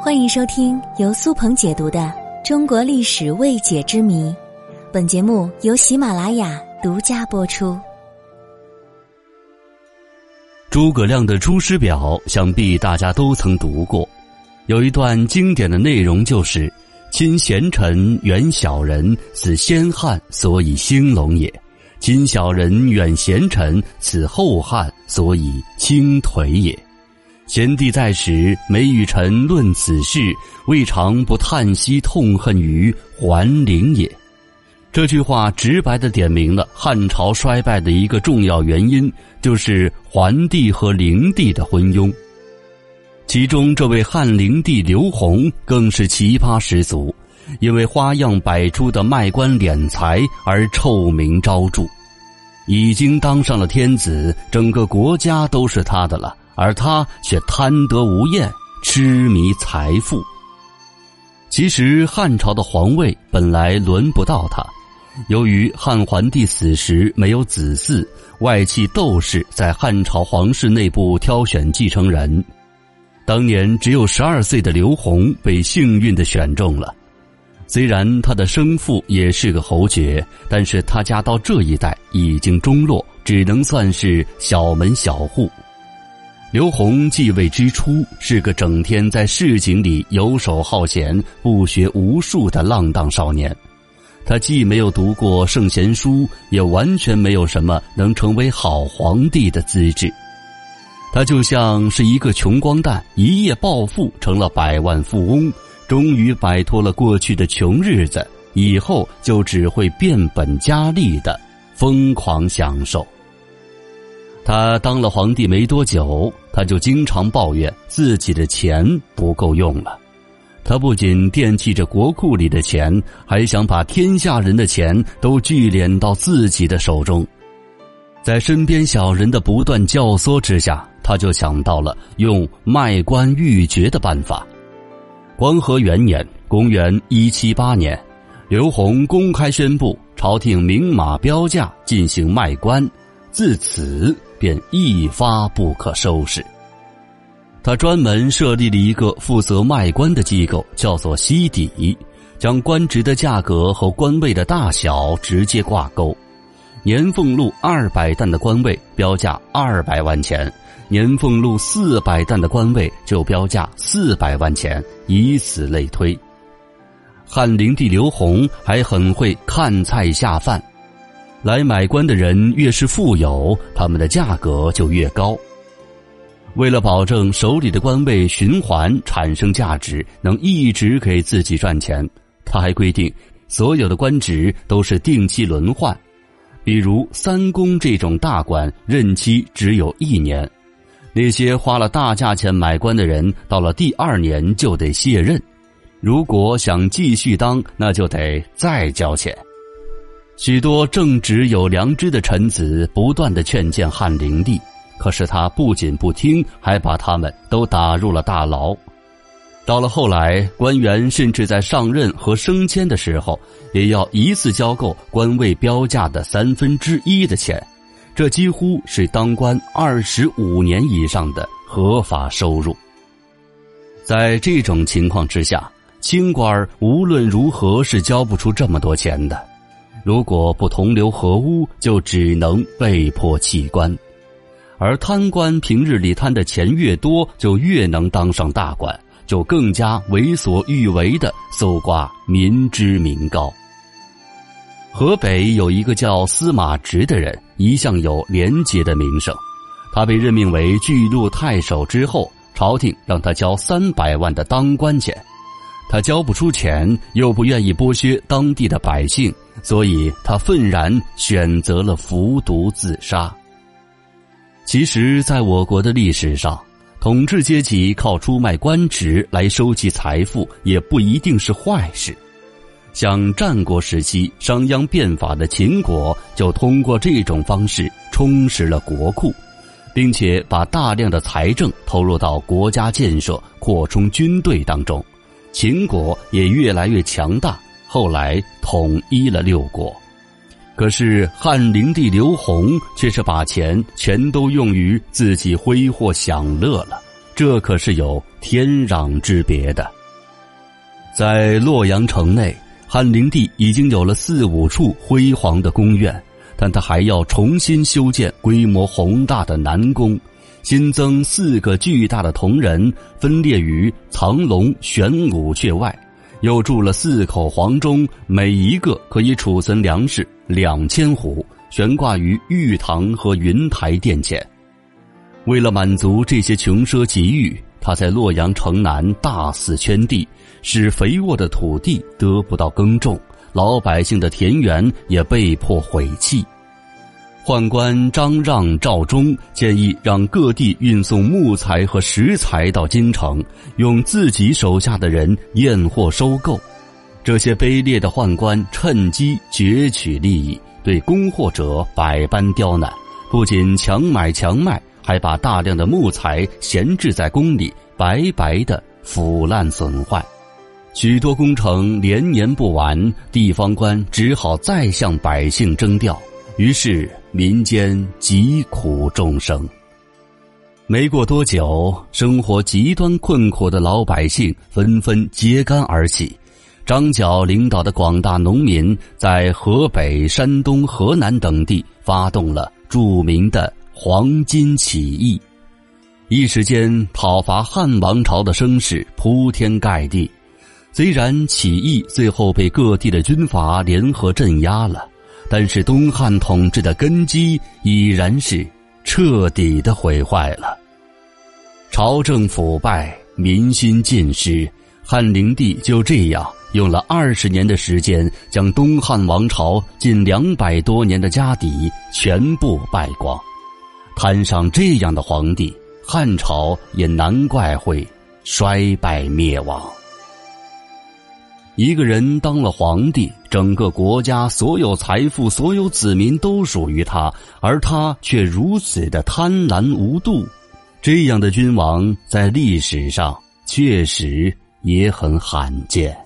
欢迎收听由苏鹏解读的《中国历史未解之谜》，本节目由喜马拉雅独家播出。诸葛亮的《出师表》，想必大家都曾读过。有一段经典的内容就是：“亲贤臣，远小人，此先汉所以兴隆也；亲小人，远贤臣，此后汉所以倾颓也。”贤弟在时，每与臣论此事，未尝不叹息痛恨于桓灵也。这句话直白的点明了汉朝衰败的一个重要原因，就是桓帝和灵帝的昏庸。其中，这位汉灵帝刘宏更是奇葩十足，因为花样百出的卖官敛财而臭名昭著。已经当上了天子，整个国家都是他的了。而他却贪得无厌，痴迷财富。其实汉朝的皇位本来轮不到他，由于汉桓帝死时没有子嗣，外戚窦氏在汉朝皇室内部挑选继承人。当年只有十二岁的刘宏被幸运的选中了。虽然他的生父也是个侯爵，但是他家到这一代已经中落，只能算是小门小户。刘宏继位之初是个整天在市井里游手好闲、不学无术的浪荡少年。他既没有读过圣贤书，也完全没有什么能成为好皇帝的资质。他就像是一个穷光蛋，一夜暴富成了百万富翁，终于摆脱了过去的穷日子，以后就只会变本加厉的疯狂享受。他当了皇帝没多久，他就经常抱怨自己的钱不够用了。他不仅惦记着国库里的钱，还想把天下人的钱都聚敛到自己的手中。在身边小人的不断教唆之下，他就想到了用卖官鬻爵的办法。光和元年（公元一七八年），刘宏公开宣布，朝廷明码标价进行卖官，自此。便一发不可收拾。他专门设立了一个负责卖官的机构，叫做西底，将官职的价格和官位的大小直接挂钩。年俸禄二百担的官位标价二百万钱，年俸禄四百担的官位就标价四百万钱，以此类推。汉灵帝刘宏还很会看菜下饭。来买官的人越是富有，他们的价格就越高。为了保证手里的官位循环产生价值，能一直给自己赚钱，他还规定所有的官职都是定期轮换。比如三公这种大官，任期只有一年。那些花了大价钱买官的人，到了第二年就得卸任。如果想继续当，那就得再交钱。许多正直有良知的臣子不断的劝谏汉灵帝，可是他不仅不听，还把他们都打入了大牢。到了后来，官员甚至在上任和升迁的时候，也要一次交够官位标价的三分之一的钱，这几乎是当官二十五年以上的合法收入。在这种情况之下，清官无论如何是交不出这么多钱的。如果不同流合污，就只能被迫弃官；而贪官平日里贪的钱越多，就越能当上大官，就更加为所欲为的搜刮民脂民膏。河北有一个叫司马直的人，一向有廉洁的名声。他被任命为巨鹿太守之后，朝廷让他交三百万的当官钱，他交不出钱，又不愿意剥削当地的百姓。所以他愤然选择了服毒自杀。其实，在我国的历史上，统治阶级靠出卖官职来收集财富，也不一定是坏事。像战国时期商鞅变法的秦国，就通过这种方式充实了国库，并且把大量的财政投入到国家建设、扩充军队当中，秦国也越来越强大。后来统一了六国，可是汉灵帝刘宏却是把钱全都用于自己挥霍享乐了，这可是有天壤之别的。在洛阳城内，汉灵帝已经有了四五处辉煌的宫苑，但他还要重新修建规模宏大的南宫，新增四个巨大的铜人，分列于藏龙、玄武阙外，又筑了四口黄钟，每一个可以储存粮食两千斛，悬挂于玉堂和云台殿前。为了满足这些穷奢极欲。他在洛阳城南大肆圈地，使肥沃的土地得不到耕种，老百姓的田园也被迫毁弃。宦官张让、赵忠建议让各地运送木材和石材到京城，用自己手下的人验货收购。这些卑劣的宦官趁机攫取利益，对供货者百般刁难，不仅强买强卖。还把大量的木材闲置在宫里，白白的腐烂损坏，许多工程连年不完，地方官只好再向百姓征调，于是民间疾苦众生。没过多久，生活极端困苦的老百姓纷纷揭竿而起，张角领导的广大农民在河北、山东、河南等地发动了著名的。黄巾起义，一时间讨伐汉王朝的声势铺天盖地。虽然起义最后被各地的军阀联合镇压了，但是东汉统治的根基已然是彻底的毁坏了。朝政腐败，民心尽失，汉灵帝就这样用了二十年的时间，将东汉王朝近两百多年的家底全部败光。摊上这样的皇帝，汉朝也难怪会衰败灭亡。一个人当了皇帝，整个国家所有财富、所有子民都属于他，而他却如此的贪婪无度。这样的君王在历史上确实也很罕见。